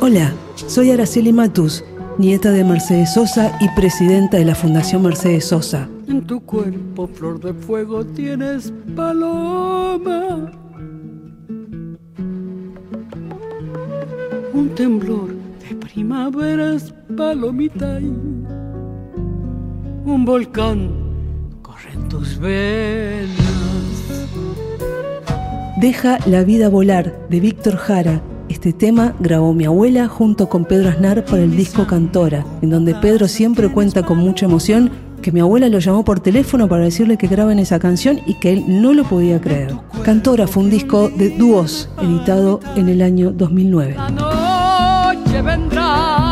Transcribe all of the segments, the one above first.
Hola, soy Araceli Matus, nieta de Mercedes Sosa y presidenta de la Fundación Mercedes Sosa. En tu cuerpo, flor de fuego, tienes paloma. Un temblor de primaveras, palomita. Un volcán corre en tus venas. Deja la vida volar de Víctor Jara este tema grabó mi abuela junto con Pedro Aznar para el disco Cantora, en donde Pedro siempre cuenta con mucha emoción que mi abuela lo llamó por teléfono para decirle que graben esa canción y que él no lo podía creer. Cantora fue un disco de dúos editado en el año 2009. La noche vendrá, vendrá.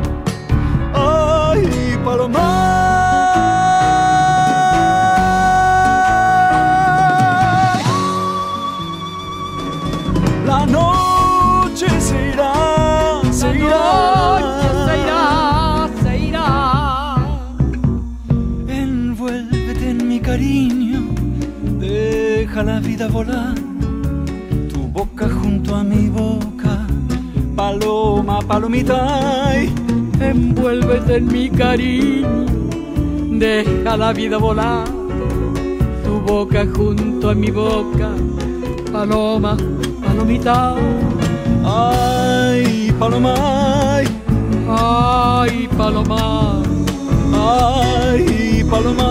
Cariño, deja la vida volar. Tu boca junto a mi boca, paloma, palomita. Envuélvete en mi cariño, deja la vida volar. Tu boca junto a mi boca, paloma, palomita. Ay, paloma. Ay, paloma. Ay, paloma.